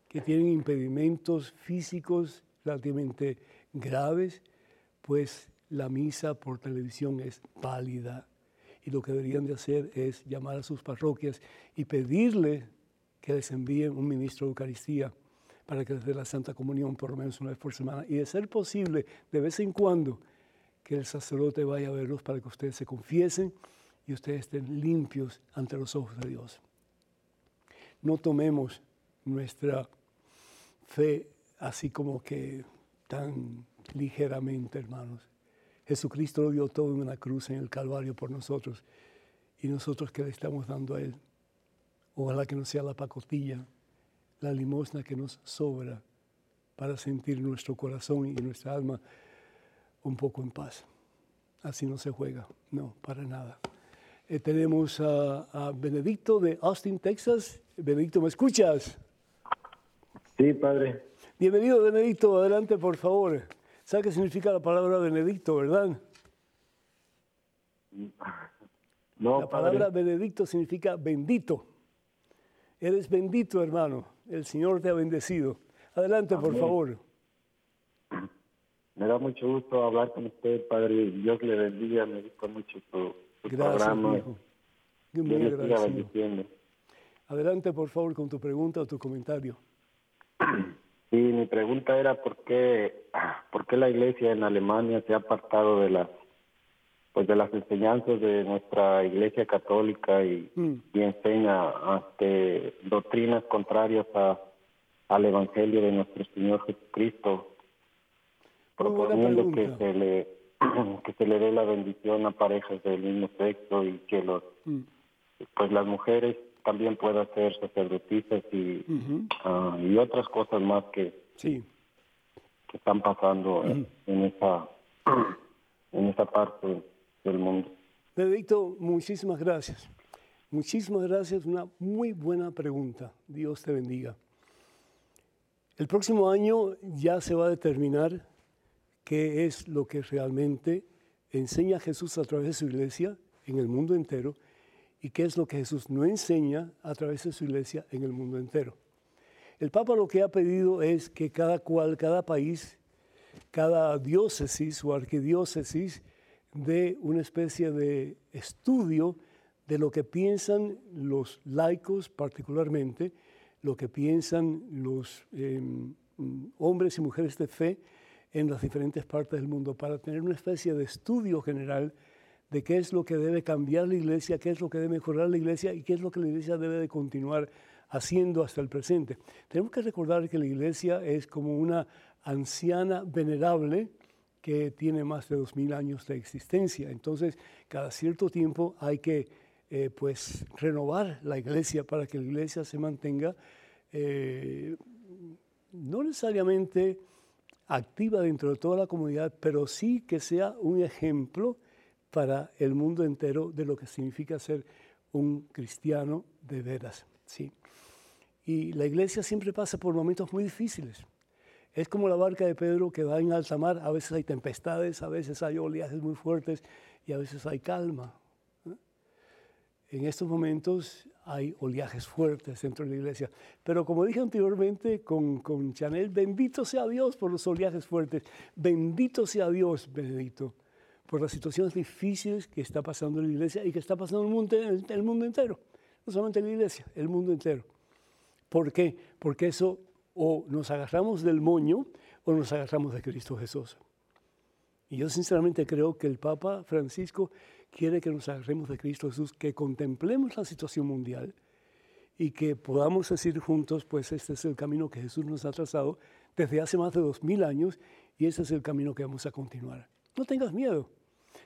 que tienen impedimentos físicos relativamente graves, pues la misa por televisión es válida. Y lo que deberían de hacer es llamar a sus parroquias y pedirle que les envíen un ministro de Eucaristía para que les dé la Santa Comunión por lo menos una vez por semana. Y de ser posible, de vez en cuando, que el sacerdote vaya a verlos para que ustedes se confiesen y ustedes estén limpios ante los ojos de Dios. No tomemos nuestra fe así como que tan ligeramente, hermanos. Jesucristo lo dio todo en una cruz en el Calvario por nosotros. Y nosotros que le estamos dando a Él, ojalá que no sea la pacotilla, la limosna que nos sobra para sentir nuestro corazón y nuestra alma un poco en paz. Así no se juega, no, para nada. Eh, tenemos a, a Benedicto de Austin, Texas. Benedicto, ¿me escuchas? Sí, padre. Bienvenido, Benedicto. Adelante, por favor. ¿Sabe qué significa la palabra Benedicto, verdad? No, la palabra padre. Benedicto significa bendito. Eres bendito, hermano. El Señor te ha bendecido. Adelante, por favor. Me da mucho gusto hablar con usted, padre. Dios le bendiga. Me gusta mucho su, su Gracias, programa. hijo. Dios siga agradecido. Adelante, por favor, con tu pregunta o tu comentario. Sí, mi pregunta era por qué, por qué la iglesia en Alemania se ha apartado de las pues de las enseñanzas de nuestra iglesia católica y, Mm. y enseña este, doctrinas contrarias a, al evangelio de nuestro Señor Jesucristo, proponiendo que se le que se le dé la bendición a parejas del mismo sexo y que los Mm. pues las mujeres también puedan ser sacerdotisas y, ah, y otras cosas más que, Sí. que están pasando en, en esa en esa parte del mundo. Benedicto, muchísimas gracias. Muchísimas gracias. Una muy buena pregunta. Dios te bendiga. El próximo año ya se va a determinar qué es lo que realmente enseña Jesús a través de su iglesia en el mundo entero y qué es lo que Jesús no enseña a través de su iglesia en el mundo entero. El Papa lo que ha pedido es que cada cual, cada país, cada diócesis o arquidiócesis dé una especie de estudio de lo que piensan los laicos particularmente, lo que piensan los mm, hombres y mujeres de fe en las diferentes partes del mundo, para tener una especie de estudio general de qué es lo que debe cambiar la iglesia, qué es lo que debe mejorar la iglesia y qué es lo que la iglesia debe de continuar haciendo hasta el presente. Tenemos que recordar que la iglesia es como una anciana venerable que tiene más de dos mil años de existencia. Entonces, cada cierto tiempo hay que eh, pues renovar la iglesia para que la iglesia se mantenga eh, no necesariamente activa dentro de toda la comunidad, pero sí que sea un ejemplo para el mundo entero de lo que significa ser un cristiano de veras. Sí. Y la iglesia siempre pasa por momentos muy difíciles. Es como la barca de Pedro que va en alta mar, a veces hay tempestades, a veces hay oleajes muy fuertes y a veces hay calma. En estos momentos hay oleajes fuertes dentro de la iglesia. Pero como dije anteriormente con, con Chanel, bendito sea Dios por los oleajes fuertes. Bendito sea Dios, Benedicto, por las situaciones difíciles que está pasando la iglesia y que está pasando el mundo, entero. No solamente en la iglesia, el mundo entero. ¿Por qué? Porque eso o nos agarramos del moño o nos agarramos de Cristo Jesús. Y yo sinceramente creo que el Papa Francisco quiere que nos agarremos de Cristo Jesús, que contemplemos la situación mundial y que podamos decir juntos, pues este es el camino que Jesús nos ha trazado desde hace más de dos mil años y ese es el camino que vamos a continuar. No tengas miedo,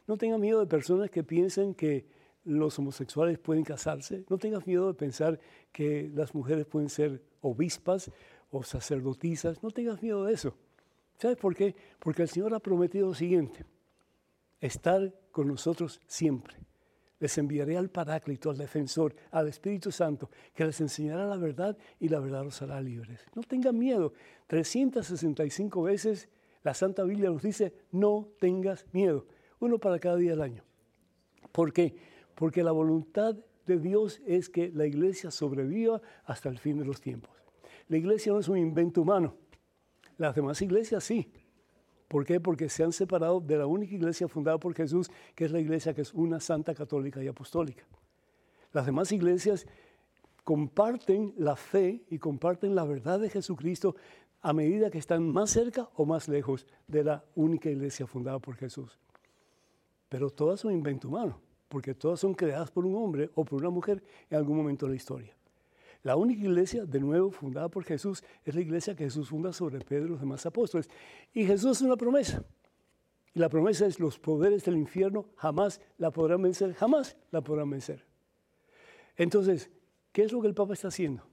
no tengas miedo de personas que piensen que los homosexuales pueden casarse, no tengas miedo de pensar que las mujeres pueden ser obispas o sacerdotisas, no tengas miedo de eso. ¿Sabes por qué? Porque el Señor ha prometido lo siguiente, estar con nosotros siempre. Les enviaré al Paráclito, al Defensor, al Espíritu Santo, que les enseñará la verdad y la verdad los hará libres. No tengan miedo. 365 veces la Santa Biblia nos dice, no tengas miedo. Uno para cada día del año. ¿Por qué? Porque la voluntad de Dios es que la iglesia sobreviva hasta el fin de los tiempos. La iglesia no es un invento humano. Las demás iglesias sí. ¿Por qué? Porque se han separado de la única iglesia fundada por Jesús, que es la iglesia que es una santa católica y apostólica. Las demás iglesias comparten la fe y comparten la verdad de Jesucristo a medida que están más cerca o más lejos de la única iglesia fundada por Jesús. Pero todas son invento humano, porque todas son creadas por un hombre o por una mujer en algún momento de la historia. La única iglesia, de nuevo, fundada por Jesús, es la iglesia que Jesús funda sobre Pedro y los demás apóstoles. Y Jesús hace una promesa. Y la promesa es los poderes del infierno jamás la podrán vencer, jamás la podrán vencer. Entonces, ¿qué es lo que el Papa está haciendo?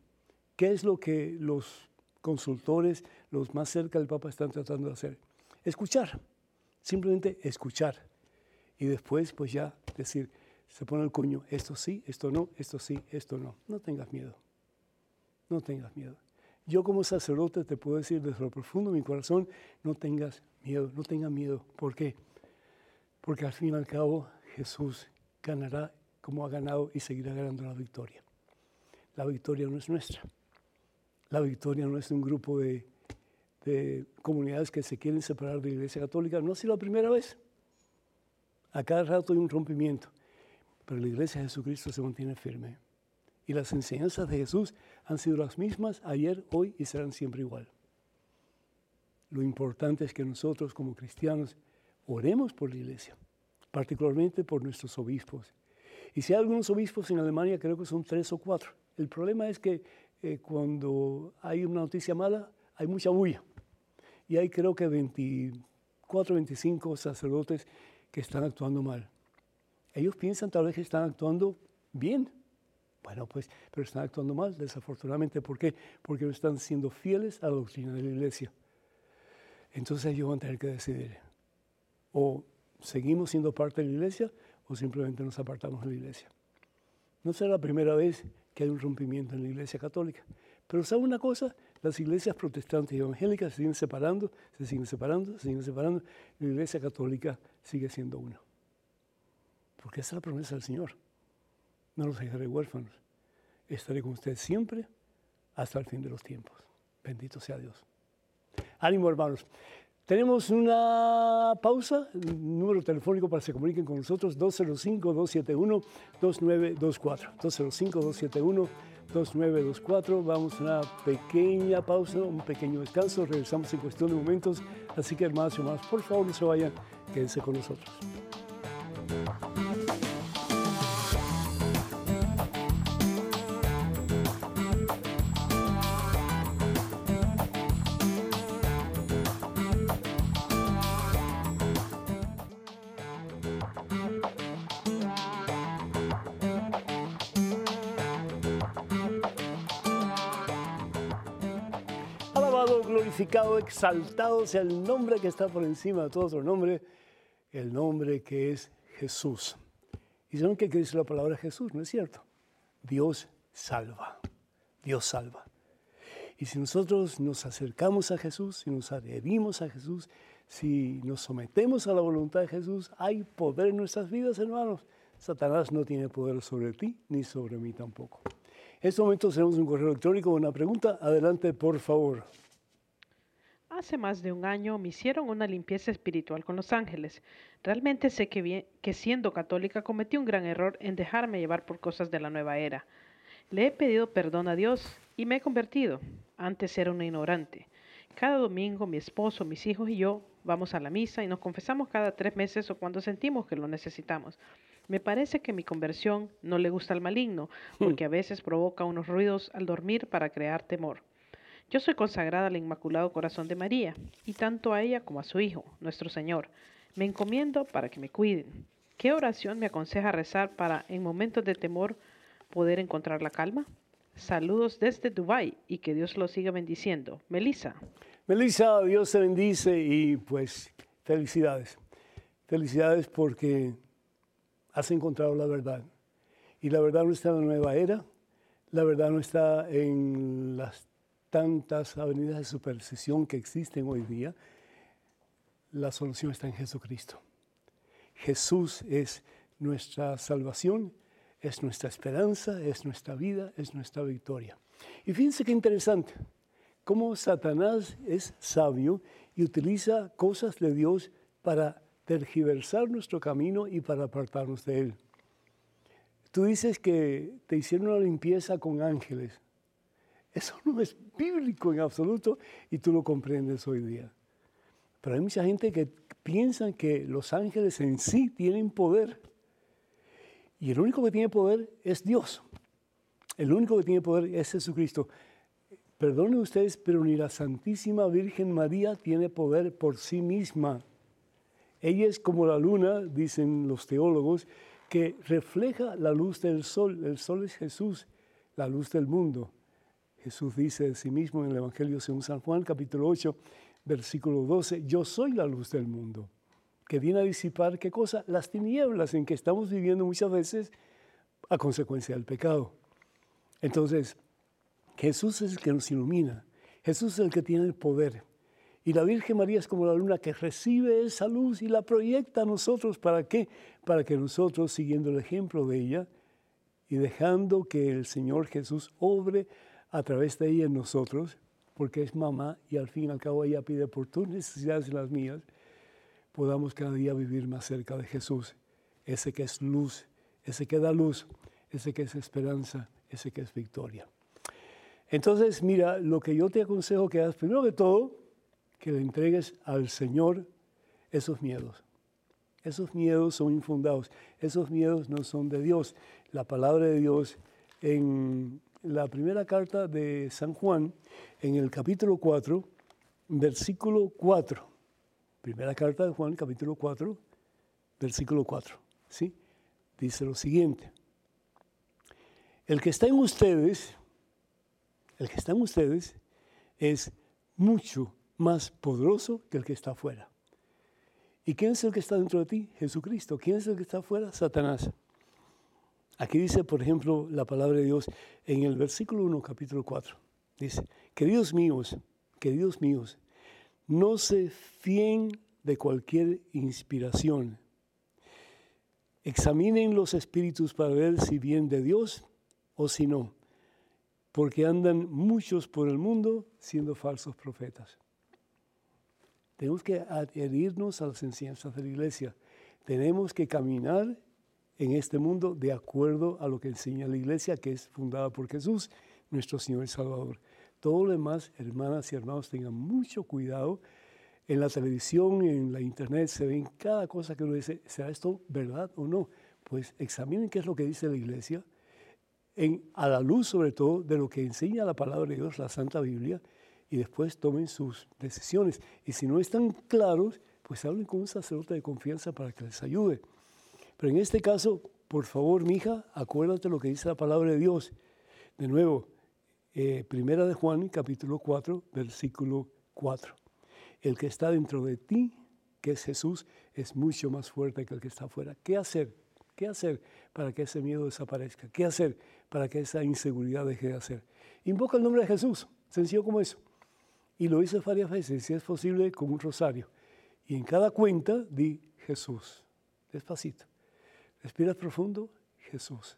¿Qué es lo que los consultores, los más cerca del Papa están tratando de hacer? Escuchar, simplemente escuchar. Y después, pues ya decir, se pone el cuño, esto sí, esto no, esto sí, esto no. No tengas miedo no tengas miedo. Yo como sacerdote te puedo decir desde lo profundo de mi corazón, no tengas miedo, no tengas miedo. ¿Por qué? Porque al fin y al cabo Jesús ganará como ha ganado y seguirá ganando la victoria. La victoria no es nuestra. La victoria no es de un grupo de, de comunidades que se quieren separar de la Iglesia Católica. No ha sido la primera vez. A cada rato hay un rompimiento. Pero la Iglesia de Jesucristo se mantiene firme. Y las enseñanzas de Jesús han sido las mismas ayer, hoy y serán siempre igual. Lo importante es que nosotros como cristianos oremos por la iglesia, particularmente por nuestros obispos. Y si hay algunos obispos en Alemania, creo que son tres o cuatro. El problema es que eh, cuando hay una noticia mala, hay mucha bulla. Y hay creo que 24, 25 sacerdotes que están actuando mal. Ellos piensan tal vez que están actuando bien, bueno, pues, pero están actuando mal, desafortunadamente. ¿Por qué? Porque no están siendo fieles a la doctrina de la iglesia. Entonces ellos van a tener que decidir. O seguimos siendo parte de la iglesia o simplemente nos apartamos de la iglesia. No será la primera vez que hay un rompimiento en la iglesia católica. Pero ¿sabe una cosa? Las iglesias protestantes y evangélicas se siguen separando, se siguen separando, se siguen separando. La iglesia católica sigue siendo una. Porque esa es la promesa del Señor no los dejaré huérfanos. Estaré con ustedes siempre hasta el fin de los tiempos. Bendito sea Dios. Ánimo, hermanos. Tenemos una pausa, número telefónico para que se comuniquen con nosotros, 205-271-2924. 205-271-2924. Vamos a una pequeña pausa, un pequeño descanso. Regresamos en cuestión de momentos. Así que, hermanos y hermanos, por favor no se vayan, quédense con nosotros. Exaltado sea el nombre que está por encima de todo otro nombre, el nombre que es Jesús. ¿Y saben qué dice la palabra Jesús? ¿No es cierto? Dios salva. Dios salva. Y si nosotros nos acercamos a Jesús, si nos adherimos a Jesús, si nos sometemos a la voluntad de Jesús, hay poder en nuestras vidas, hermanos. Satanás no tiene poder sobre ti ni sobre mí tampoco. En este momento tenemos un correo electrónico, una pregunta. Adelante, por favor. Hace más de un año me hicieron una limpieza espiritual con los ángeles. Realmente sé que, que siendo católica cometí un gran error en dejarme llevar por cosas de la nueva era. Le he pedido perdón a Dios y me he convertido. Antes era una ignorante. Cada domingo mi esposo, mis hijos y yo vamos a la misa y nos confesamos cada tres meses o cuando sentimos que lo necesitamos. Me parece que mi conversión no le gusta al maligno, porque a veces provoca unos ruidos al dormir para crear temor. Yo soy consagrada al Inmaculado Corazón de María, y tanto a ella como a su Hijo, nuestro Señor. Me encomiendo para que me cuiden. ¿Qué oración me aconseja rezar para, en momentos de temor, poder encontrar la calma? Saludos desde Dubái y que Dios lo siga bendiciendo. Melissa. Melissa, Dios te bendice y pues felicidades. Felicidades porque has encontrado la verdad. Y la verdad no está en la nueva era, la verdad no está en las tantas avenidas de superstición que existen hoy día, la solución está en Jesucristo. Jesús es nuestra salvación, es nuestra esperanza, es nuestra vida, es nuestra victoria. Y fíjense qué interesante, cómo Satanás es sabio y utiliza cosas de Dios para tergiversar nuestro camino y para apartarnos de Él. Tú dices que te hicieron una limpieza con ángeles. Eso no es bíblico en absoluto y tú lo comprendes hoy día. Pero hay mucha gente que piensa que los ángeles en sí tienen poder. Y el único que tiene poder es Dios. El único que tiene poder es Jesucristo. Perdonen ustedes, pero ni la Santísima Virgen María tiene poder por sí misma. Ella es como la luna, dicen los teólogos, que refleja la luz del sol. El sol es Jesús, la luz del mundo. Jesús dice de sí mismo en el Evangelio según San Juan, capítulo 8, versículo 12, yo soy la luz del mundo, que viene a disipar, ¿qué cosa? Las tinieblas en que estamos viviendo muchas veces a consecuencia del pecado. Entonces, Jesús es el que nos ilumina, Jesús es el que tiene el poder. Y la Virgen María es como la luna que recibe esa luz y la proyecta a nosotros. ¿Para qué? Para que nosotros, siguiendo el ejemplo de ella y dejando que el Señor Jesús obre a través de ella en nosotros, porque es mamá y al fin y al cabo ella pide por tus necesidades y las mías, podamos cada día vivir más cerca de Jesús, ese que es luz, ese que da luz, ese que es esperanza, ese que es victoria. Entonces, mira, lo que yo te aconsejo que hagas, primero de todo, que le entregues al Señor esos miedos. Esos miedos son infundados, esos miedos no son de Dios. La palabra de Dios en la primera carta de San Juan, en el capítulo 4, versículo 4. Primera carta de Juan, capítulo 4, versículo 4. ¿sí? Dice lo siguiente. El que está en ustedes el que está en ustedes es mucho más poderoso que el que está afuera. ¿Y quién es el que está dentro de ti? Jesucristo. ¿Quién es el que está afuera? Satanás. Aquí dice, por ejemplo, la palabra de Dios en el versículo 1, capítulo 4. Dice, queridos míos, queridos míos, no se fíen de cualquier inspiración. Examinen los espíritus para ver si vienen de Dios o si no porque andan muchos por el mundo siendo falsos profetas. Tenemos que adherirnos a las enseñanzas de la iglesia. Tenemos que caminar en este mundo de acuerdo a lo que enseña la iglesia, que es fundada por Jesús, nuestro Señor y Salvador. Todo lo demás, hermanas y hermanos, tengan mucho cuidado. En la televisión, en la internet, se ven cada cosa que uno dice, ¿será esto verdad o no? Pues examinen qué es lo que dice la iglesia a la luz sobre todo de lo que enseña la palabra de Dios, la Santa Biblia, y después tomen sus decisiones. Y si no están claros, pues hablen con un sacerdote de confianza para que les ayude. Pero en este caso, por favor, mija, acuérdate lo que dice la palabra de Dios. De nuevo, eh, Primera de Juan, capítulo 4, versículo 4. El que está dentro de ti, que es Jesús, es mucho más fuerte que el que está afuera. ¿Qué hacer? ¿Qué hacer para que ese miedo desaparezca? ¿Qué hacer para que esa inseguridad deje de hacer? Invoca el nombre de Jesús, sencillo como eso. Y lo hice varias veces, si es posible, con un rosario. Y en cada cuenta di Jesús, despacito. Respiras profundo, Jesús.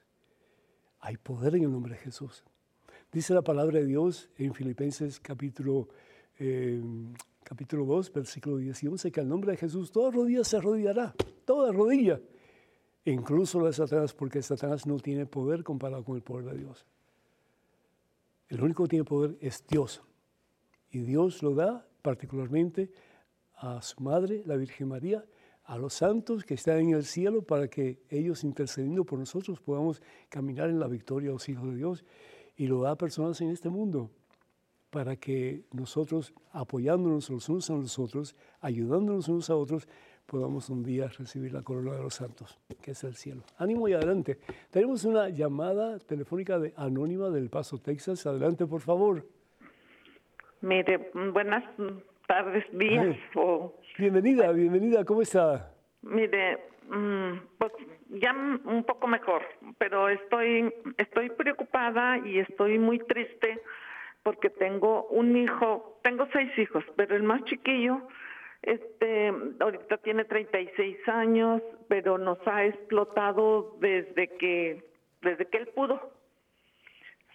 Hay poder en el nombre de Jesús. Dice la palabra de Dios en Filipenses capítulo, eh, capítulo 2, versículo 10 y 11, que al nombre de Jesús toda rodilla se arrodillará, toda rodilla incluso la de Satanás, porque Satanás no tiene poder comparado con el poder de Dios. El único que tiene poder es Dios. Y Dios lo da particularmente a su madre, la Virgen María, a los santos que están en el cielo para que ellos intercediendo por nosotros podamos caminar en la victoria los hijos de Dios. Y lo da a personas en este mundo para que nosotros, apoyándonos los unos a los otros, ayudándonos unos a otros, podamos un día recibir la corona de los santos, que es el cielo. Ánimo y adelante. Tenemos una llamada telefónica de anónima del Paso, Texas. Adelante, por favor. Mire, buenas tardes, días. Bienvenida, bienvenida. ¿Cómo está? Mire, mm, pues ya un poco mejor, pero estoy estoy preocupada y estoy muy triste porque tengo un hijo, tengo seis hijos, pero el más chiquillo este, ahorita tiene 36 años, pero nos ha explotado desde que, desde que él pudo.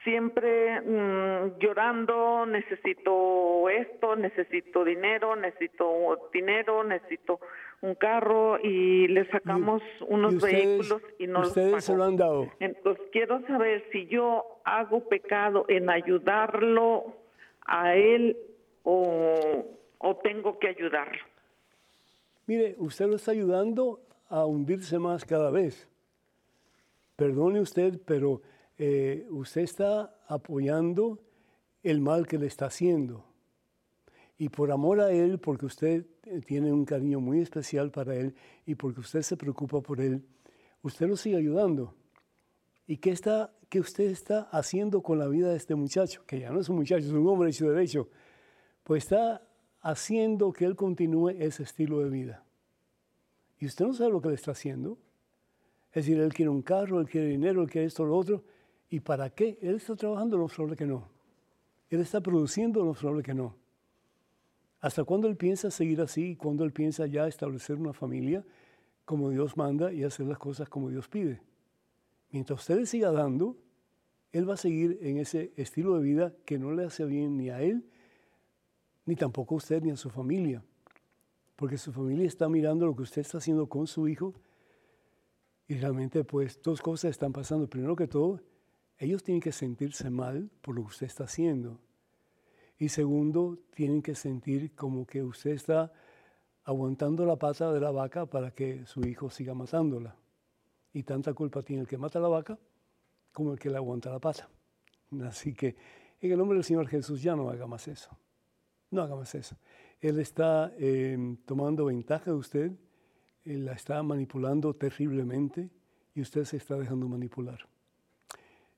Siempre mm, llorando, necesito esto, necesito dinero, necesito dinero, necesito un carro y le sacamos unos vehículos y no ustedes los se lo han dado. Entonces quiero saber si yo hago pecado en ayudarlo a él o, o tengo que ayudarlo. Mire, usted lo está ayudando a hundirse más cada vez. Perdone usted, pero eh, usted está apoyando el mal que le está haciendo. Y por amor a Él, porque usted eh, tiene un cariño muy especial para Él y porque usted se preocupa por Él, usted lo sigue ayudando. ¿Y qué, está, qué usted está haciendo con la vida de este muchacho? Que ya no es un muchacho, es un hombre hecho derecho. Pues está haciendo que él continúe ese estilo de vida. Y usted no sabe lo que le está haciendo. Es decir, él quiere un carro, él quiere dinero, él quiere esto, lo otro. ¿Y para qué? Él está trabajando, lo probable que no. Él está produciendo, lo probable que no. ¿Hasta cuándo él piensa seguir así? ¿Cuándo él piensa ya establecer una familia como Dios manda y hacer las cosas como Dios pide? Mientras usted le siga dando, él va a seguir en ese estilo de vida que no le hace bien ni a él, ni tampoco a usted ni a su familia. Porque su familia está mirando lo que usted está haciendo con su hijo y realmente pues dos cosas están pasando. Primero que todo, ellos tienen que sentirse mal por lo que usted está haciendo. Y segundo, tienen que sentir como que usted está aguantando la pata de la vaca para que su hijo siga matándola. Y tanta culpa tiene el que mata la vaca como el que le aguanta la pata. Así que en el nombre del Señor Jesús ya no haga más eso. No haga más eso. Él está em, tomando ventaja de usted, él la está manipulando terriblemente y usted se está dejando manipular.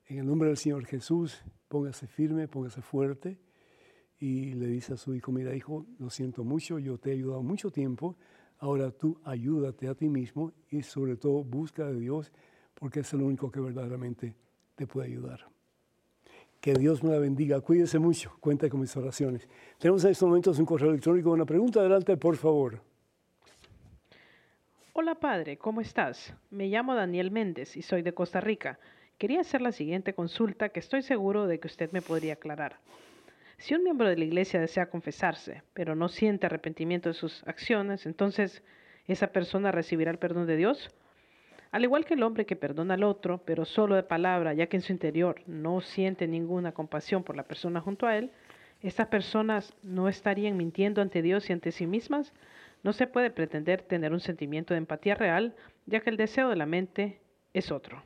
En el nombre del Señor Jesús, póngase firme, póngase fuerte y le dice a su hijo, mira hijo, lo siento mucho, yo te he ayudado mucho tiempo, ahora tú ayúdate a ti mismo y sobre todo busca de Dios porque es el único que verdaderamente te puede ayudar. Que Dios me la bendiga. Cuídese mucho. Cuenta con mis oraciones. Tenemos en estos momentos un correo electrónico. Una pregunta. Adelante, por favor. Hola, padre. ¿Cómo estás? Me llamo Daniel Méndez y soy de Costa Rica. Quería hacer la siguiente consulta que estoy seguro de que usted me podría aclarar. Si un miembro de la iglesia desea confesarse, pero no siente arrepentimiento de sus acciones, entonces esa persona recibirá el perdón de Dios. Al igual que el hombre que perdona al otro, pero solo de palabra, ya que en su interior no siente ninguna compasión por la persona junto a él, estas personas no estarían mintiendo ante Dios y ante sí mismas. No se puede pretender tener un sentimiento de empatía real, ya que el deseo de la mente es otro.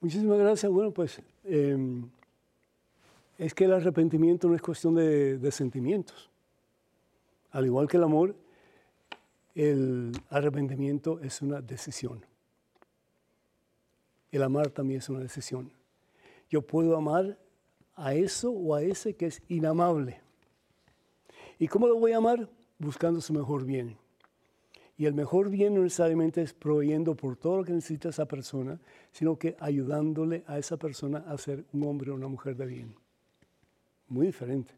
Muchísimas gracias. Bueno, pues em, es que el arrepentimiento no es cuestión de, de sentimientos. Al igual que el amor, el arrepentimiento es una decisión. El amar también es una decisión. Yo puedo amar a eso o a ese que es inamable. ¿Y cómo lo voy a amar? Buscando su mejor bien. Y el mejor bien no necesariamente es proveyendo por todo lo que necesita esa persona, sino que ayudándole a esa persona a ser un hombre o una mujer de bien. Muy diferente.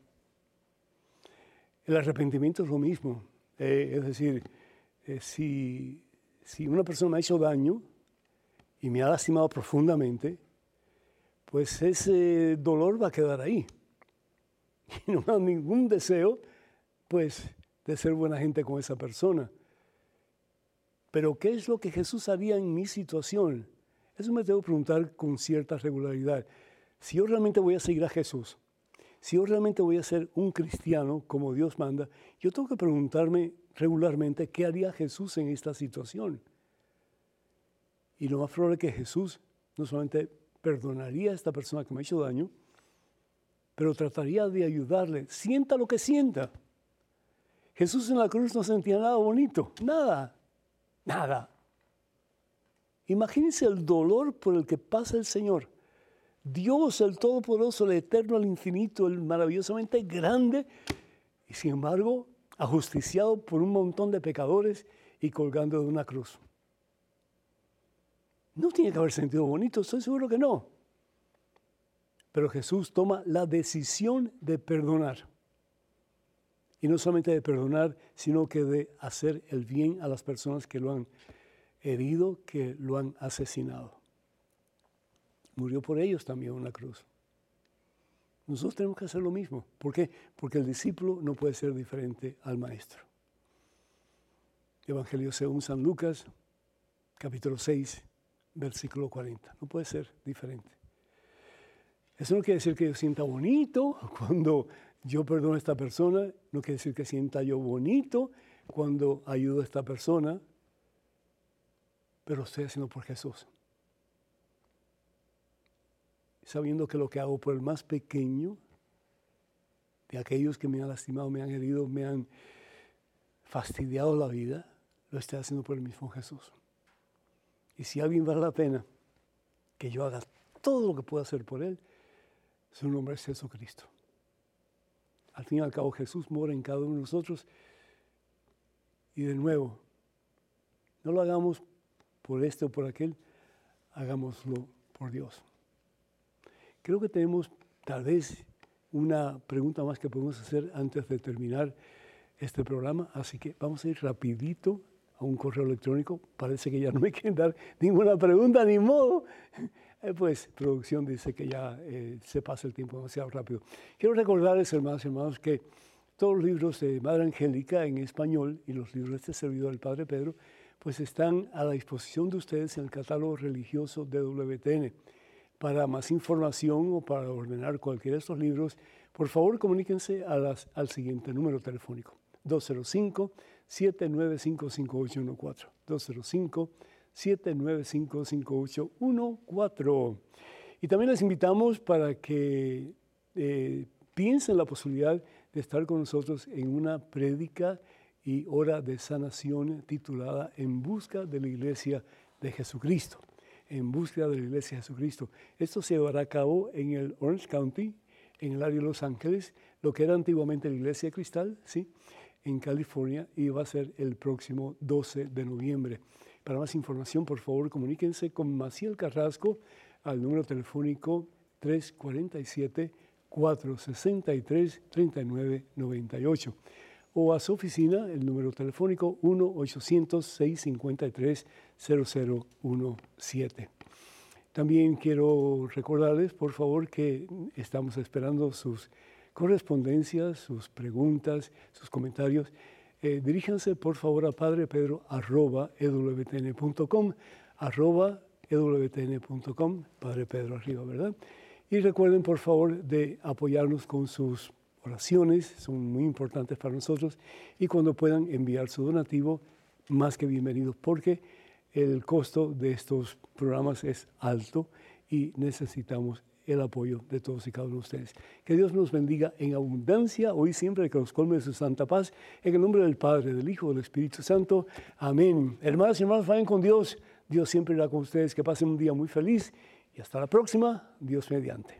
El arrepentimiento es lo mismo. Eh, es decir, eh, si, si una persona me ha hecho daño y me ha lastimado profundamente, pues ese dolor va a quedar ahí. Y no me ningún deseo, pues, de ser buena gente con esa persona. Pero ¿qué es lo que Jesús haría en mi situación? Eso me que preguntar con cierta regularidad. Si yo realmente voy a seguir a Jesús, si yo realmente voy a ser un cristiano como Dios manda, yo tengo que preguntarme regularmente qué haría Jesús en esta situación. Y lo más probable es que Jesús no solamente perdonaría a esta persona que me ha hecho daño, pero trataría de ayudarle, sienta lo que sienta. Jesús en la cruz no sentía nada bonito, nada. Nada. Imagínense el dolor por el que pasa el Señor. Dios, el Todopoderoso, el Eterno, el Infinito, el maravillosamente grande, y sin embargo, ajusticiado por un montón de pecadores y colgando de una cruz. No tiene que haber sentido bonito, estoy seguro que no. Pero Jesús toma la decisión de perdonar. Y no solamente de perdonar, sino que de hacer el bien a las personas que lo han herido, que lo han asesinado. murió por ellos también en la cruz. Nosotros tenemos que hacer lo mismo. ¿Por qué? Porque el discípulo no puede ser diferente al maestro. Evangelio según San Lucas, capítulo 6, versículo 40. No puede ser diferente. Eso no quiere decir que yo sienta bonito cuando yo perdono a esta persona, no quiere decir que sienta yo bonito cuando ayudo a esta persona, pero estoy haciendo por Jesús sabiendo que lo que hago por el más pequeño, de aquellos que me han lastimado, me han herido, me han fastidiado la vida, lo estoy haciendo por el mismo Jesús. Y si alguien vale la pena que yo haga todo lo que pueda hacer por él, su nombre es Jesucristo. Al fin y al cabo Jesús mora en cada uno de nosotros. Y de nuevo, no lo hagamos por este o por aquel, hagámoslo por Dios. Creo que tenemos tal vez una pregunta más que podemos hacer antes de terminar este programa, así que vamos a ir rapidito a un correo electrónico. Parece que ya no me quieren dar ninguna pregunta, ni modo. Eh, pues producción dice que ya eh, se pasa el tiempo demasiado rápido. Quiero recordarles, hermanos y hermanos, que todos los libros de Madre Angélica en español y los libros de este servidor, el Padre Pedro, pues están a la disposición de ustedes en el catálogo religioso de WTN. Para más información o para ordenar cualquiera de estos libros, por favor comuníquense al siguiente número telefónico, 205-795-5814. 205-795-5814. Y también les invitamos para que eh, piensen la posibilidad de estar con nosotros en una prédica y hora de sanación titulada En busca de la iglesia de Jesucristo en búsqueda de la Iglesia de Jesucristo. Esto se llevará a cabo en el Orange County, en el área de Los Ángeles, lo que era antiguamente la Iglesia Cristal, ¿sí? en California, y va a ser el próximo 12 de noviembre. Para más información, por favor, comuníquense con Maciel Carrasco al número telefónico 347 463 3998 o a su oficina, el número telefónico 1-800-653-0017. También quiero recordarles, por favor, que estamos esperando sus correspondencias, sus preguntas, sus comentarios. Eh, diríjanse, por favor, a padrepedro.com, arroba Padre Pedro arriba, ¿verdad? Y recuerden, por favor, de apoyarnos con sus oraciones, son muy importantes para nosotros y cuando puedan enviar su donativo, más que bienvenidos, porque el costo de estos programas es alto y necesitamos el apoyo de todos y cada uno de ustedes. Que Dios nos bendiga en abundancia, hoy siempre que nos colme de su santa paz, en el nombre del Padre, del Hijo, del Espíritu Santo. Amén. Hermanas y hermanos, vayan con Dios. Dios siempre irá con ustedes. Que pasen un día muy feliz y hasta la próxima. Dios mediante.